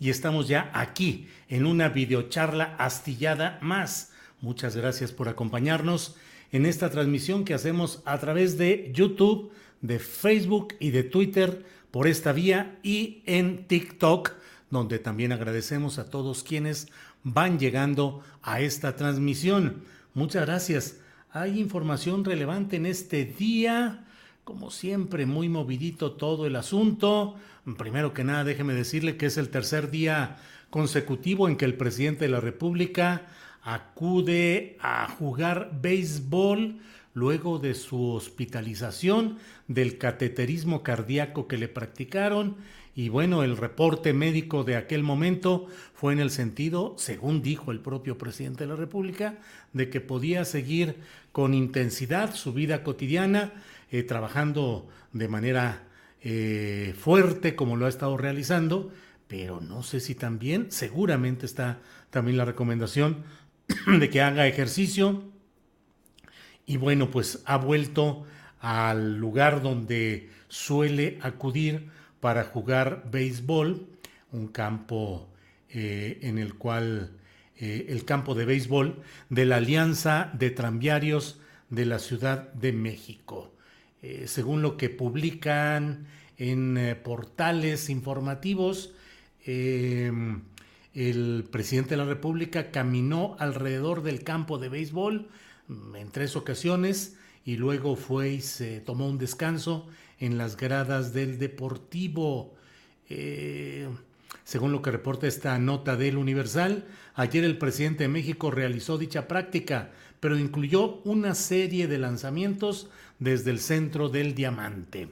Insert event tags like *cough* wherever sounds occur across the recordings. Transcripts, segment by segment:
y estamos ya aquí en una videocharla astillada más. Muchas gracias por acompañarnos en esta transmisión que hacemos a través de YouTube, de Facebook y de Twitter por esta vía y en TikTok, donde también agradecemos a todos quienes van llegando a esta transmisión. Muchas gracias. Hay información relevante en este día. Como siempre, muy movidito todo el asunto. Primero que nada, déjeme decirle que es el tercer día consecutivo en que el presidente de la República acude a jugar béisbol luego de su hospitalización del cateterismo cardíaco que le practicaron. Y bueno, el reporte médico de aquel momento fue en el sentido, según dijo el propio presidente de la República, de que podía seguir con intensidad su vida cotidiana eh, trabajando de manera eh, fuerte como lo ha estado realizando, pero no sé si también, seguramente está también la recomendación *clears throat* de que haga ejercicio. Y bueno, pues ha vuelto al lugar donde suele acudir para jugar béisbol, un campo eh, en el cual el campo de béisbol de la Alianza de Tranviarios de la Ciudad de México. Eh, según lo que publican en eh, portales informativos, em, el presidente de la República caminó alrededor del campo de béisbol mm, en tres ocasiones y luego fue se tomó un descanso en las gradas del Deportivo. Eh, según lo que reporta esta nota del Universal, ayer el presidente de México realizó dicha práctica, pero incluyó una serie de lanzamientos desde el centro del diamante.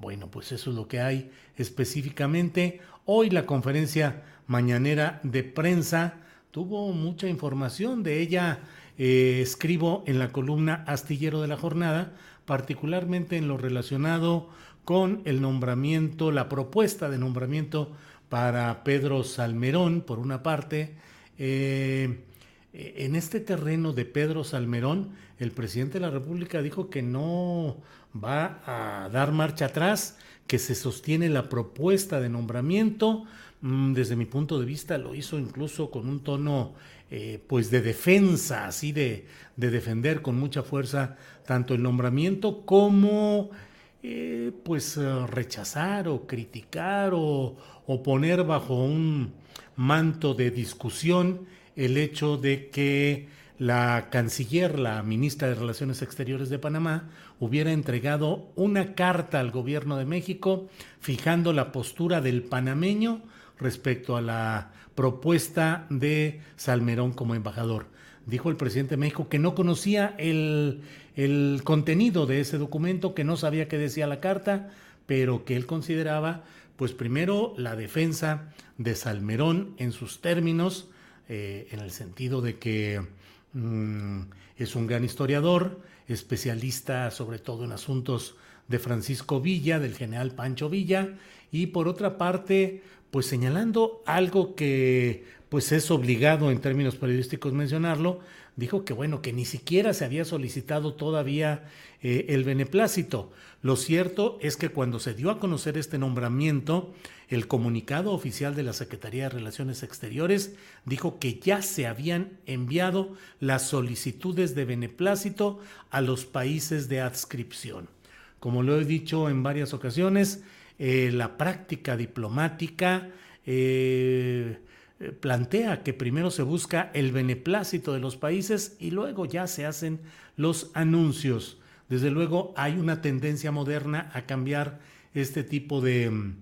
Bueno, pues eso es lo que hay específicamente. Hoy la conferencia mañanera de prensa tuvo mucha información. De ella eh, escribo en la columna astillero de la jornada, particularmente en lo relacionado con el nombramiento, la propuesta de nombramiento para Pedro Salmerón, por una parte. Eh, en este terreno de Pedro Salmerón, el presidente de la República dijo que no va a dar marcha atrás, que se sostiene la propuesta de nombramiento. Mm, desde mi punto de vista lo hizo incluso con un tono eh, pues de defensa, así de, defender con mucha fuerza tanto el nombramiento como eh, pues rechazar o criticar o, o poner bajo un manto de discusión el hecho de que la canciller, la ministra de Relaciones Exteriores de Panamá, hubiera entregado una carta al gobierno de México fijando la postura del panameño respecto a la propuesta de Salmerón como embajador. Dijo el presidente de México que no conocía el, el contenido de ese documento, que no sabía qué decía la carta, pero que él consideraba, pues primero, la defensa de Salmerón en sus términos, eh, en el sentido de que mm, es un gran historiador, especialista sobre todo en asuntos de Francisco Villa, del general Pancho Villa, y por otra parte, pues señalando algo que pues es obligado en términos periodísticos mencionarlo, dijo que bueno, que ni siquiera se había solicitado todavía eh, el beneplácito. Lo cierto es que cuando se dio a conocer este nombramiento, el comunicado oficial de la Secretaría de Relaciones Exteriores dijo que ya se habían enviado las solicitudes de beneplácito a los países de adscripción. Como lo he dicho en varias ocasiones, eh, la práctica diplomática eh, plantea que primero se busca el beneplácito de los países y luego ya se hacen los anuncios. Desde luego hay una tendencia moderna a cambiar este tipo de mm,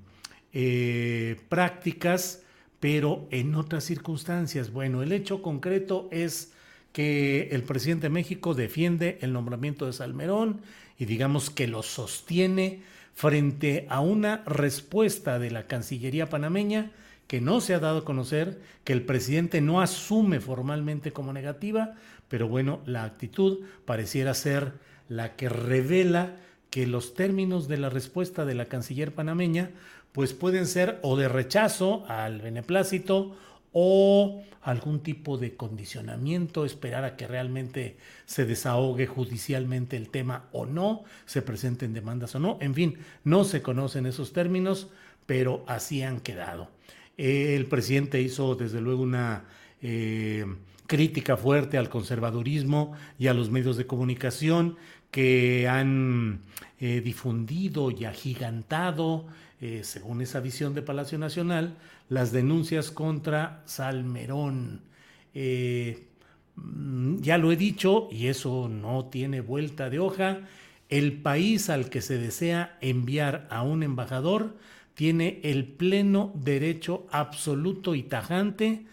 eh, prácticas, pero en otras circunstancias. Bueno, el hecho concreto es que el presidente de México defiende el nombramiento de Salmerón y digamos que lo sostiene frente a una respuesta de la Cancillería panameña que no se ha dado a conocer, que el presidente no asume formalmente como negativa, pero bueno, la actitud pareciera ser la que revela que los términos de la respuesta de la canciller panameña pues pueden ser o de rechazo al beneplácito o algún tipo de condicionamiento, esperar a que realmente se desahogue judicialmente el tema o no, se presenten demandas o no, en fin, no se conocen esos términos, pero así han quedado. El presidente hizo desde luego una eh, crítica fuerte al conservadurismo y a los medios de comunicación que han eh, difundido y agigantado eh, según esa visión de Palacio Nacional, las denuncias contra Salmerón. Ya lo he dicho y eso no tiene vuelta de hoja. El país al que se desea enviar a un embajador tiene el pleno derecho absoluto y tajante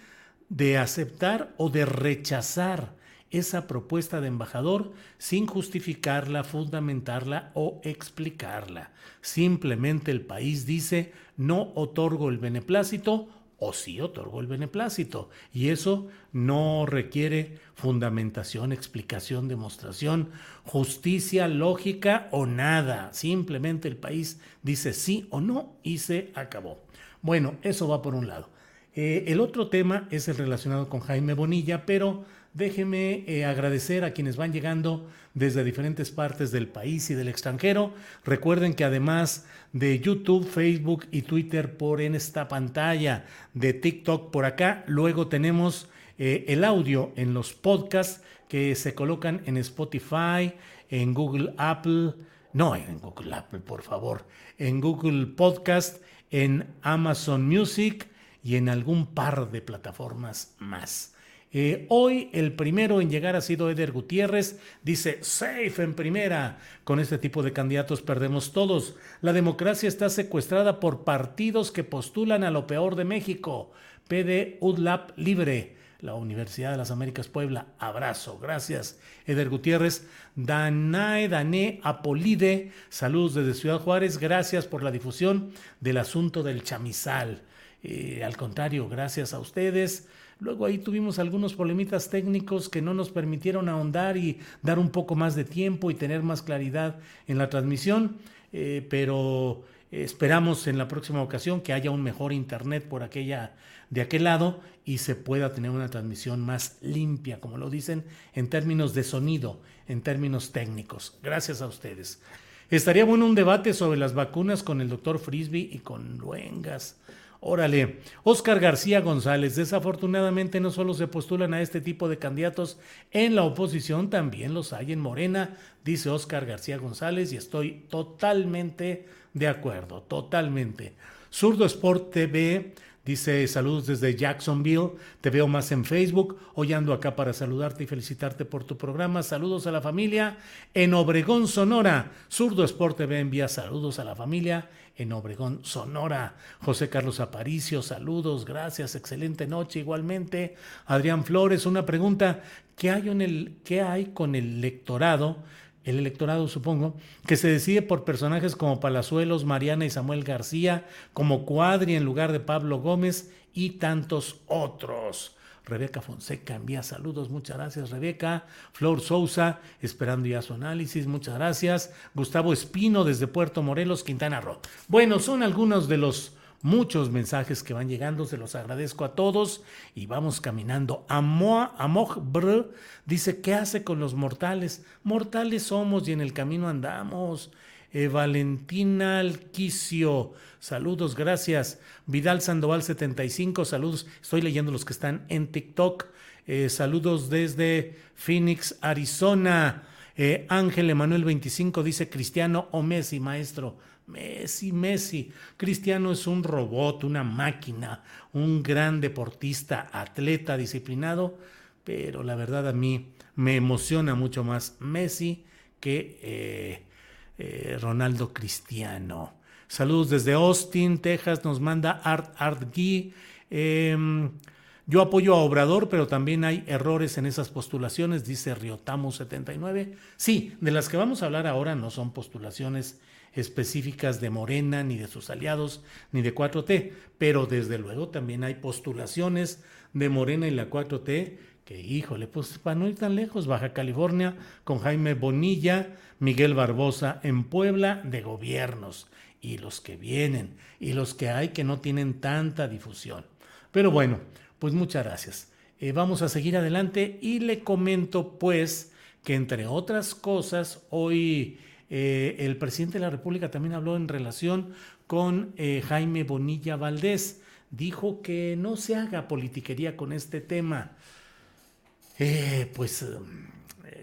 de aceptar o de rechazar esa propuesta de embajador sin justificarla, fundamentarla o explicarla. Simplemente el país dice no otorgo el beneplácito o sí otorgo el beneplácito. Y eso no requiere fundamentación, explicación, demostración, justicia, lógica o nada. Simplemente el país dice sí o no y se acabó. Bueno, eso va por un lado. Eh, el otro tema es el relacionado con Jaime Bonilla, pero Déjeme eh, agradecer a quienes van llegando desde diferentes partes del país y del extranjero. Recuerden que además de YouTube, Facebook y Twitter por en esta pantalla, de TikTok por acá, luego tenemos eh, el audio en los podcasts que se colocan en Spotify, en Google Apple, no en Google Apple, por favor, en Google Podcast, en Amazon Music y en algún par de plataformas más. Eh, hoy el primero en llegar ha sido Eder Gutiérrez. Dice, safe en primera. Con este tipo de candidatos perdemos todos. La democracia está secuestrada por partidos que postulan a lo peor de México. PD UDLAP libre. La Universidad de las Américas Puebla. Abrazo. Gracias. Eder Gutiérrez. Danae Dané Apolide. Saludos desde Ciudad Juárez. Gracias por la difusión del asunto del chamizal. Eh, al contrario, gracias a ustedes. Luego ahí tuvimos algunos problemitas técnicos que no nos permitieron ahondar y dar un poco más de tiempo y tener más claridad en la transmisión, eh, pero esperamos en la próxima ocasión que haya un mejor internet por aquella de aquel lado y se pueda tener una transmisión más limpia, como lo dicen, en términos de sonido, en términos técnicos. Gracias a ustedes. Estaría bueno un debate sobre las vacunas con el doctor Frisby y con Luengas. Órale, Oscar García González, desafortunadamente no solo se postulan a este tipo de candidatos en la oposición, también los hay en Morena, dice Oscar García González, y estoy totalmente de acuerdo, totalmente. Zurdo Sport TV Dice saludos desde Jacksonville, te veo más en Facebook, hoy ando acá para saludarte y felicitarte por tu programa. Saludos a la familia en Obregón, Sonora. Zurdo Sport TV envía saludos a la familia en Obregón, Sonora. José Carlos Aparicio, saludos, gracias, excelente noche igualmente. Adrián Flores, una pregunta, ¿qué hay, en el, qué hay con el lectorado? el electorado supongo, que se decide por personajes como Palazuelos, Mariana y Samuel García, como Cuadri en lugar de Pablo Gómez y tantos otros. Rebeca Fonseca envía saludos, muchas gracias Rebeca. Flor Sousa, esperando ya su análisis, muchas gracias. Gustavo Espino desde Puerto Morelos, Quintana Roo. Bueno, son algunos de los muchos mensajes que van llegando, se los agradezco a todos y vamos caminando. Amoa, Amoj Br dice, ¿qué hace con los mortales? Mortales somos y en el camino andamos. Eh, Valentina Alquicio, saludos, gracias. Vidal Sandoval 75, saludos. Estoy leyendo los que están en TikTok. Eh, saludos desde Phoenix, Arizona. Eh, Ángel Emanuel 25 dice Cristiano o Messi, maestro. Messi, Messi. Cristiano es un robot, una máquina, un gran deportista, atleta, disciplinado, pero la verdad a mí me emociona mucho más Messi que eh, eh, Ronaldo Cristiano. Saludos desde Austin, Texas, nos manda Art Art Guy. Em, yo apoyo a Obrador, pero también hay errores en esas postulaciones, dice Riotamo79. Sí, de las que vamos a hablar ahora no son postulaciones específicas de Morena, ni de sus aliados, ni de 4T, pero desde luego también hay postulaciones de Morena y la 4T que, híjole, pues para no ir tan lejos, Baja California, con Jaime Bonilla, Miguel Barbosa en Puebla, de gobiernos, y los que vienen, y los que hay que no tienen tanta difusión. Pero bueno, pues muchas gracias. Eh, vamos a seguir adelante y le comento pues que entre otras cosas, hoy eh, el presidente de la República también habló en relación con eh, Jaime Bonilla Valdés. Dijo que no se haga politiquería con este tema. Eh, pues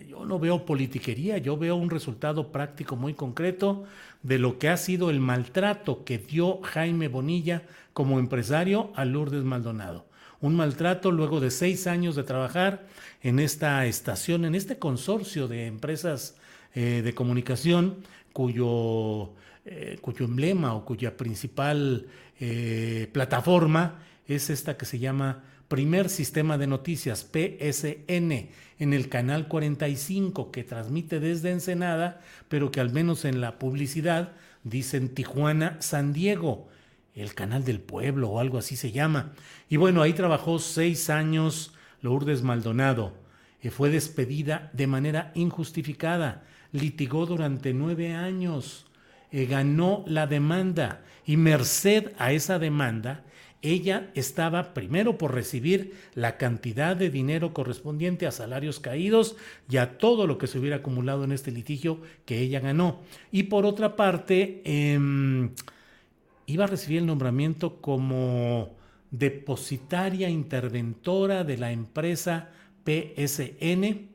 yo no veo politiquería, yo veo un resultado práctico muy concreto de lo que ha sido el maltrato que dio Jaime Bonilla como empresario a Lourdes Maldonado. Un maltrato luego de seis años de trabajar en esta estación, en este consorcio de empresas eh, de comunicación cuyo, eh, cuyo emblema o cuya principal eh, plataforma es esta que se llama Primer Sistema de Noticias, PSN, en el canal 45 que transmite desde Ensenada, pero que al menos en la publicidad dicen Tijuana, San Diego, el canal del pueblo o algo así se llama. Y bueno, ahí trabajó seis años Lourdes Maldonado. fue despedida de manera injustificada litigó durante nueve años, ganó la demanda y merced a esa demanda, ella estaba primero por recibir la cantidad de dinero correspondiente a salarios caídos y a todo lo que se hubiera acumulado en este litigio que ella ganó. Y por otra parte, em, iba a recibir el nombramiento como depositaria interventora de la empresa PSN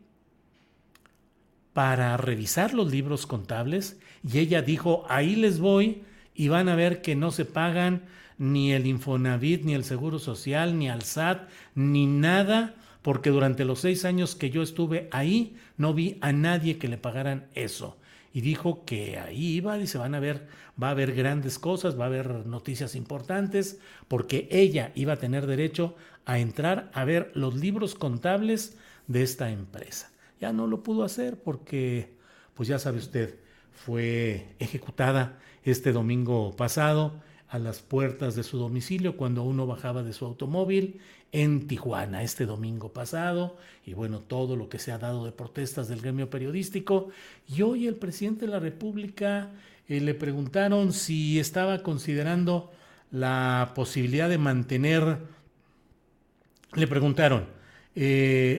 para revisar los libros contables y ella dijo, ahí les voy y van a ver que no se pagan ni el Infonavit, ni el Seguro Social, ni al SAT, ni nada, porque durante los seis años que yo estuve ahí no vi a nadie que le pagaran eso. Y dijo que ahí iba y se van a ver, va a haber grandes cosas, va a haber noticias importantes, porque ella iba a tener derecho a entrar a ver los libros contables de esta empresa ya no lo pudo hacer porque, pues ya sabe usted, fue ejecutada este domingo pasado a las puertas de su domicilio cuando uno bajaba de su automóvil en Tijuana este domingo pasado. Y bueno, todo lo que se ha dado de protestas del gremio periodístico. Y hoy el presidente de la República eh, le preguntaron si estaba considerando la posibilidad de mantener, le preguntaron, eh,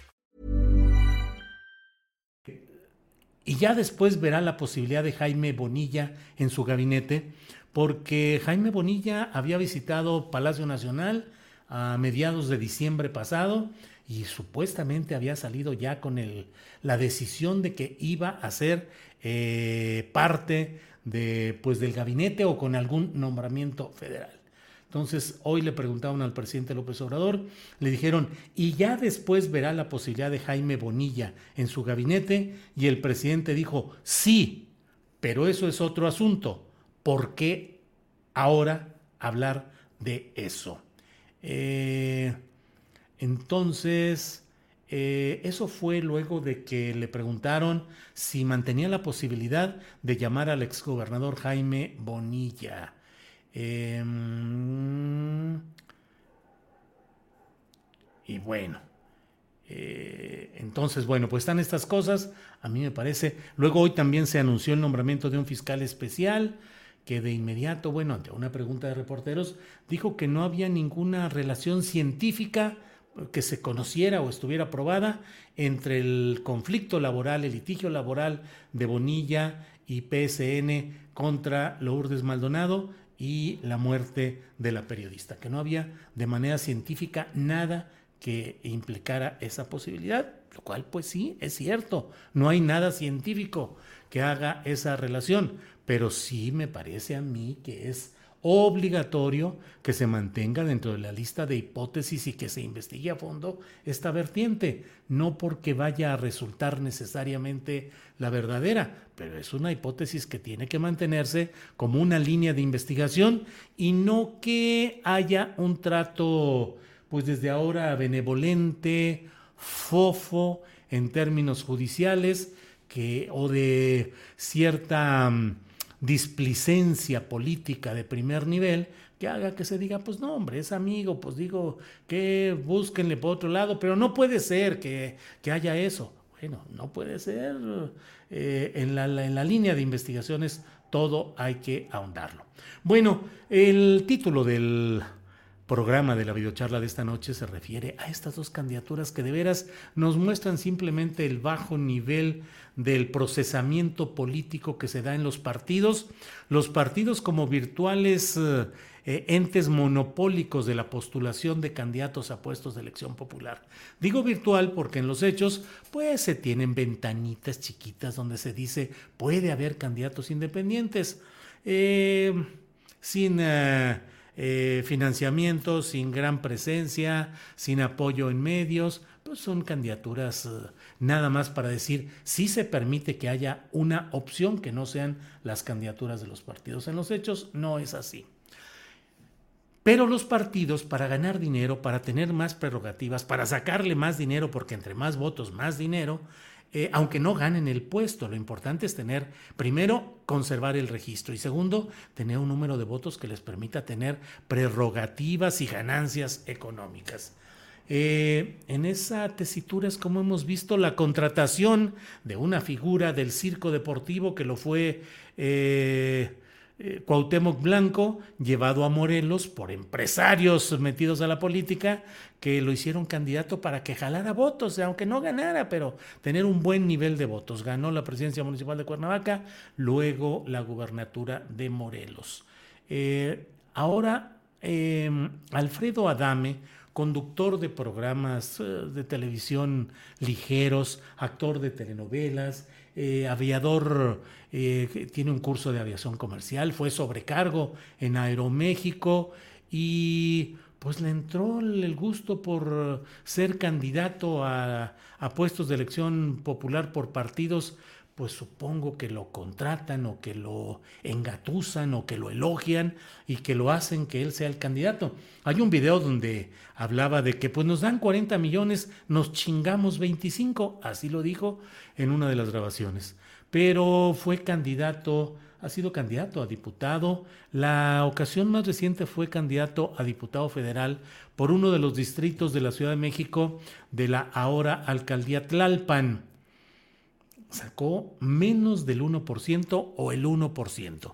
Y ya después verá la posibilidad de Jaime Bonilla en su gabinete, porque Jaime Bonilla había visitado Palacio Nacional a mediados de diciembre pasado y supuestamente había salido ya con la decisión de que iba a ser eh, parte pues, del gabinete o con algún nombramiento federal. Entonces, hoy le preguntaban al presidente López Obrador, le dijeron, y ya después verá la posibilidad de Jaime Bonilla en su gabinete, y el presidente dijo, sí, pero eso es otro asunto. ¿Por qué ahora hablar de eso? Eh, entonces, eh, eso fue luego de que le preguntaron si mantenía la posibilidad de llamar al exgobernador Jaime Bonilla. Em, y bueno, eh, entonces, bueno, pues están estas cosas, a mí me parece. Luego hoy también se anunció el nombramiento de un fiscal especial que de inmediato, bueno, ante una pregunta de reporteros, dijo que no había ninguna relación científica que se conociera o estuviera probada entre el conflicto laboral, el litigio laboral de Bonilla y PSN contra Lourdes Maldonado y la muerte de la periodista, que no había de manera científica nada que implicara esa posibilidad, lo cual pues sí, es cierto, no hay nada científico que haga esa relación, pero sí me parece a mí que es obligatorio que se mantenga dentro de la lista de hipótesis y que se investigue a fondo esta vertiente, no porque vaya a resultar necesariamente la verdadera, pero es una hipótesis que tiene que mantenerse como una línea de investigación y no que haya un trato, pues desde ahora benevolente, fofo en términos judiciales, que, o de cierta mm, displicencia política de primer nivel que haga que se diga, pues no, hombre, es amigo, pues digo, que búsquenle por otro lado, pero no puede ser que, haya eso. Bueno, no puede ser. Eh, en, la, en la línea de investigaciones todo hay que ahondarlo. Bueno, el título del programa de la videocharla de esta noche se refiere a estas dos candidaturas que de veras nos muestran simplemente el bajo nivel del procesamiento político que se da en los partidos, los partidos como virtuales eh, eh, entes monopólicos de la postulación de candidatos a puestos de elección popular. Digo virtual porque en los hechos pues se tienen ventanitas chiquitas donde se dice puede haber candidatos independientes. Eh, sin eh, financiamiento, sin gran presencia, sin apoyo en medios, pues son candidaturas eh, nada más para decir si se permite que haya una opción que no sean las candidaturas de los partidos. En los hechos no es así. Pero los partidos, para ganar dinero, para tener más prerrogativas, para sacarle más dinero, porque entre más votos, más dinero, eh, aunque no ganen el puesto. Lo importante es tener, primero, conservar el registro y segundo, tener un número de votos que les permita tener prerrogativas y ganancias económicas. Eh, en esa tesitura es como hemos visto la contratación de una figura del circo deportivo que lo fue eh, eh, Cuauhtémoc Blanco, llevado a Morelos por empresarios metidos a la política, que lo hicieron candidato para que jalara votos, aunque no ganara, pero tener un buen nivel de votos. Ganó la presidencia municipal de Cuernavaca, luego la gubernatura de Morelos. Eh, ahora, em, Alfredo Adame, conductor de programas eh, de televisión ligeros, actor de telenovelas, eh, aviador, eh, tiene un curso de aviación comercial, fue sobrecargo en Aeroméxico y pues le entró el gusto por ser candidato a, a puestos de elección popular por partidos pues supongo que lo contratan o que lo engatusan o que lo elogian y que lo hacen que él sea el candidato. Hay un video donde hablaba de que pues nos dan 40 millones, nos chingamos 25, así lo dijo en una de las grabaciones. Pero fue candidato, ha sido candidato a diputado. La ocasión más reciente fue candidato a diputado federal por uno de los distritos de la Ciudad de México de la ahora alcaldía Tlalpan sacó menos del 1% o el 1%.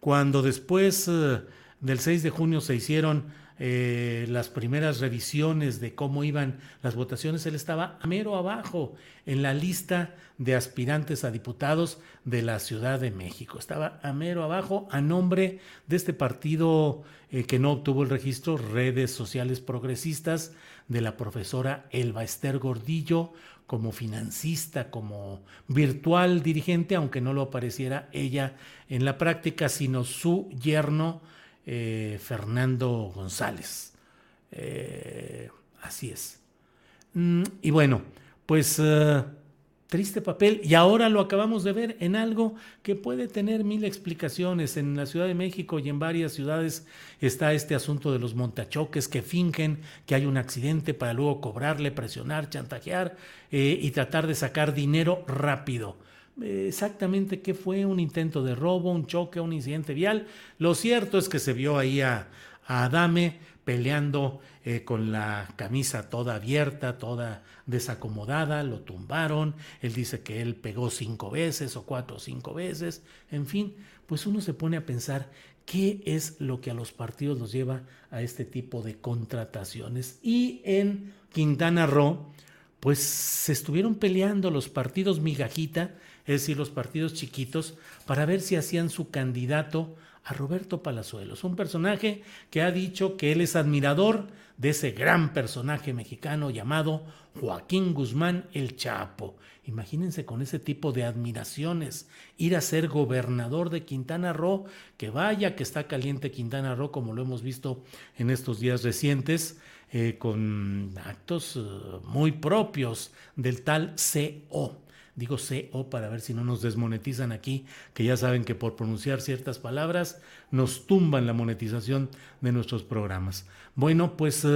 Cuando después eh, del 6 de junio se hicieron eh, las primeras revisiones de cómo iban las votaciones, él estaba mero abajo en la lista de aspirantes a diputados de la Ciudad de México. Estaba a mero abajo a nombre de este partido eh, que no obtuvo el registro, Redes Sociales Progresistas, de la profesora Elba Ester Gordillo, como financista, como virtual dirigente, aunque no lo apareciera ella en la práctica, sino su yerno eh, Fernando González. Eh, así es. Mm, y bueno, pues eh, triste papel. Y ahora lo acabamos de ver en algo que puede tener mil explicaciones. En la Ciudad de México y en varias ciudades está este asunto de los montachoques que fingen que hay un accidente para luego cobrarle, presionar, chantajear y tratar de sacar dinero rápido exactamente qué fue, un intento de robo, un choque, un incidente vial. Lo cierto es que se vio ahí a, Adame peleando eh, con la camisa toda abierta, toda desacomodada, lo tumbaron, él dice que él pegó cinco veces o cuatro o cinco veces, en fin, pues uno se pone a pensar qué es lo que a los partidos los lleva a este tipo de contrataciones. Y en Quintana Roo, pues se estuvieron peleando los partidos migajita, es decir, los partidos chiquitos, para ver si hacían su candidato a Roberto Palazuelos, un personaje que ha dicho que él es admirador de ese gran personaje mexicano llamado Joaquín Guzmán el Chapo. Imagínense con ese tipo de admiraciones, ir a ser gobernador de Quintana Roo, que vaya que está caliente Quintana Roo, como lo hemos visto en estos días recientes, eh, con actos eh, muy propios del tal CO. Digo CO para ver si no nos desmonetizan aquí, que ya saben que por pronunciar ciertas palabras nos tumban la monetización de nuestros programas. Bueno, pues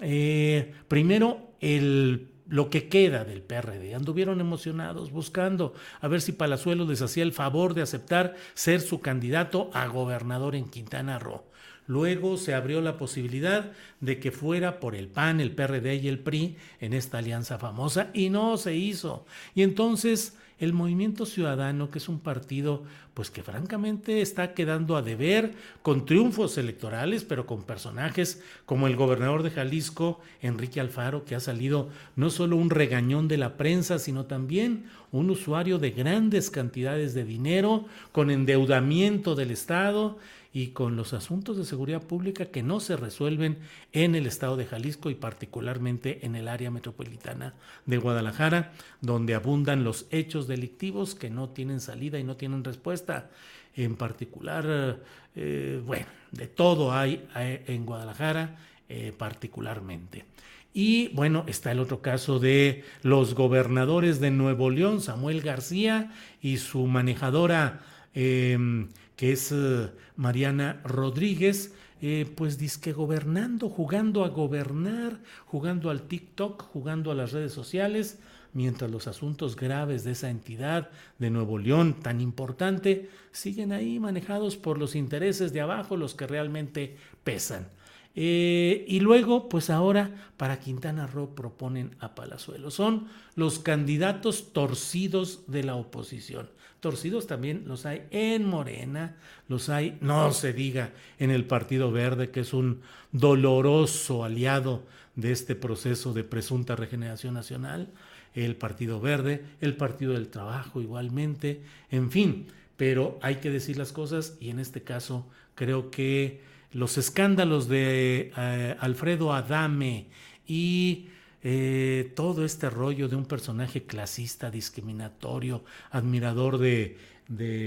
eh, primero el lo que queda del PRD. Anduvieron emocionados buscando a ver si Palazuelos les hacía el favor de aceptar ser su candidato a gobernador en Quintana Roo. Luego se abrió la posibilidad de que fuera por el PAN, el PRD y el PRI en esta alianza famosa y no se hizo. Y entonces el Movimiento Ciudadano, que es un partido pues que francamente está quedando a deber con triunfos electorales, pero con personajes como el gobernador de Jalisco, Enrique Alfaro, que ha salido no solo un regañón de la prensa, sino también un usuario de grandes cantidades de dinero, con endeudamiento del Estado y con los asuntos de seguridad pública que no se resuelven en el estado de Jalisco y particularmente en el área metropolitana de Guadalajara, donde abundan los hechos delictivos que no tienen salida y no tienen respuesta. En particular, eh, bueno, de todo hay eh, en Guadalajara eh, particularmente. Y bueno, está el otro caso de los gobernadores de Nuevo León, Samuel García y su manejadora em, que es eh, Mariana Rodríguez, eh, pues disque gobernando, jugando a gobernar, jugando al TikTok, jugando a las redes sociales, mientras los asuntos graves de esa entidad de Nuevo León tan importante siguen ahí manejados por los intereses de abajo, los que realmente pesan. Eh, y luego, pues ahora para Quintana Roo proponen a Palazuelo. Son los candidatos torcidos de la oposición. Torcidos también los hay en Morena, los hay, no se diga, en el Partido Verde, que es un doloroso aliado de este proceso de presunta regeneración nacional. El Partido Verde, el Partido del Trabajo igualmente, en fin, pero hay que decir las cosas y en este caso creo que los escándalos de eh, Alfredo Adame y eh, todo este rollo de un personaje clasista, discriminatorio, admirador de,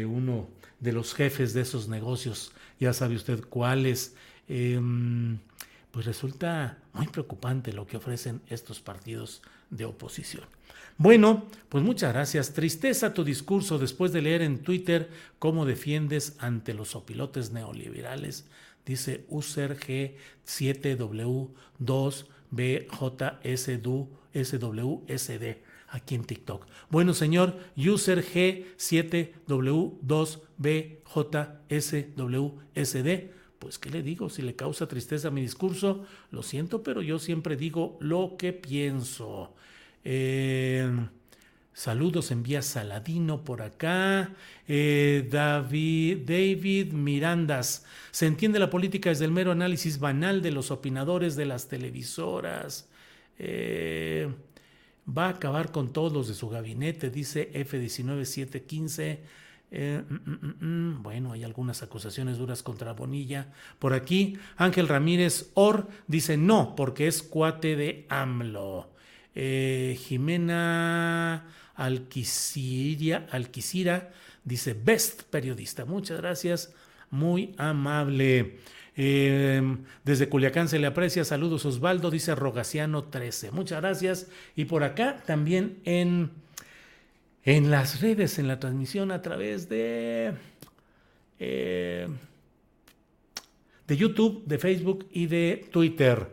uno de los jefes de esos negocios, ya sabe usted cuáles, em, pues resulta muy preocupante lo que ofrecen estos partidos de oposición. Bueno, pues muchas gracias. Tristeza tu discurso después de leer en Twitter cómo defiendes ante los opilotes neoliberales dice user G7W2BJSWSD aquí en TikTok. Bueno, señor, user G7W2BJSWSD, pues qué le digo, si le causa tristeza mi discurso, lo siento, pero yo siempre digo lo que pienso. Eh, Saludos, envía Saladino por acá. Eh, David, Mirandas. Se entiende la política desde el mero análisis banal de los opinadores de las televisoras. Eh, va a acabar con todos los de su gabinete, dice F19715. Eh, mm, mm, mm, bueno, hay algunas acusaciones duras contra Bonilla. Por aquí, Ángel Ramírez Or dice no, porque es cuate de AMLO. Jimena Alquicira, Alquicira dice, best periodista. Muchas gracias, muy amable. Em, desde Culiacán se le aprecia. Saludos Osvaldo, dice Rogaciano 13. Muchas gracias. Y por acá también en, en las redes, en la transmisión a través de, eh, de YouTube, de Facebook y de Twitter.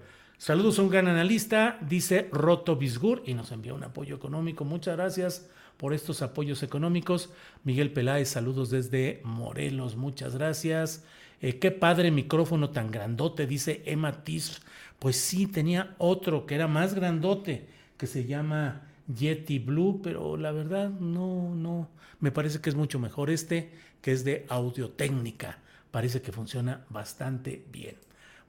Saludos a un gran analista, dice Roto Bisgur, y nos envía un apoyo económico. Muchas gracias por estos apoyos económicos. Miguel Peláez, saludos desde Morelos, muchas gracias. Eh, qué padre micrófono tan grandote, dice Emma Tis. Pues sí, tenía otro que era más grandote, que se llama Yeti Blue, pero la verdad no, no, me parece que es mucho mejor este, que es de audio técnica. Parece que funciona bastante bien.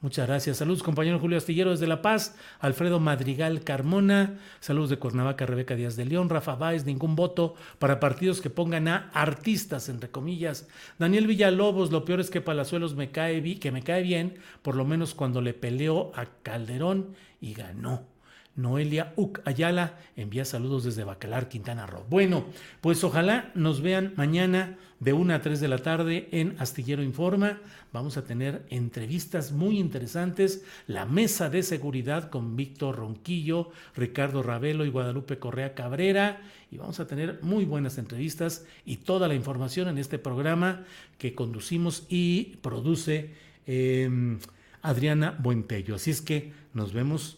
Muchas gracias. Saludos, compañero Julio Astillero desde La Paz, Alfredo Madrigal Carmona, saludos de Cuernavaca, Rebeca Díaz de León, Rafa Báez, ningún voto para partidos que pongan a artistas, entre comillas. Daniel Villalobos, lo peor es que Palazuelos me cae, que me cae bien, por lo menos cuando le peleó a Calderón y ganó. Noelia Uc Ayala envía saludos desde Bacalar, Quintana Roo. Bueno, pues ojalá nos vean mañana de 1 a 3 de la tarde en Astillero Informa. Vamos a tener entrevistas muy interesantes. La mesa de seguridad con Víctor Ronquillo, Ricardo Ravelo y Guadalupe Correa Cabrera. Y vamos a tener muy buenas entrevistas y toda la información en este programa que conducimos y produce em, Adriana Buentello. Así es que nos vemos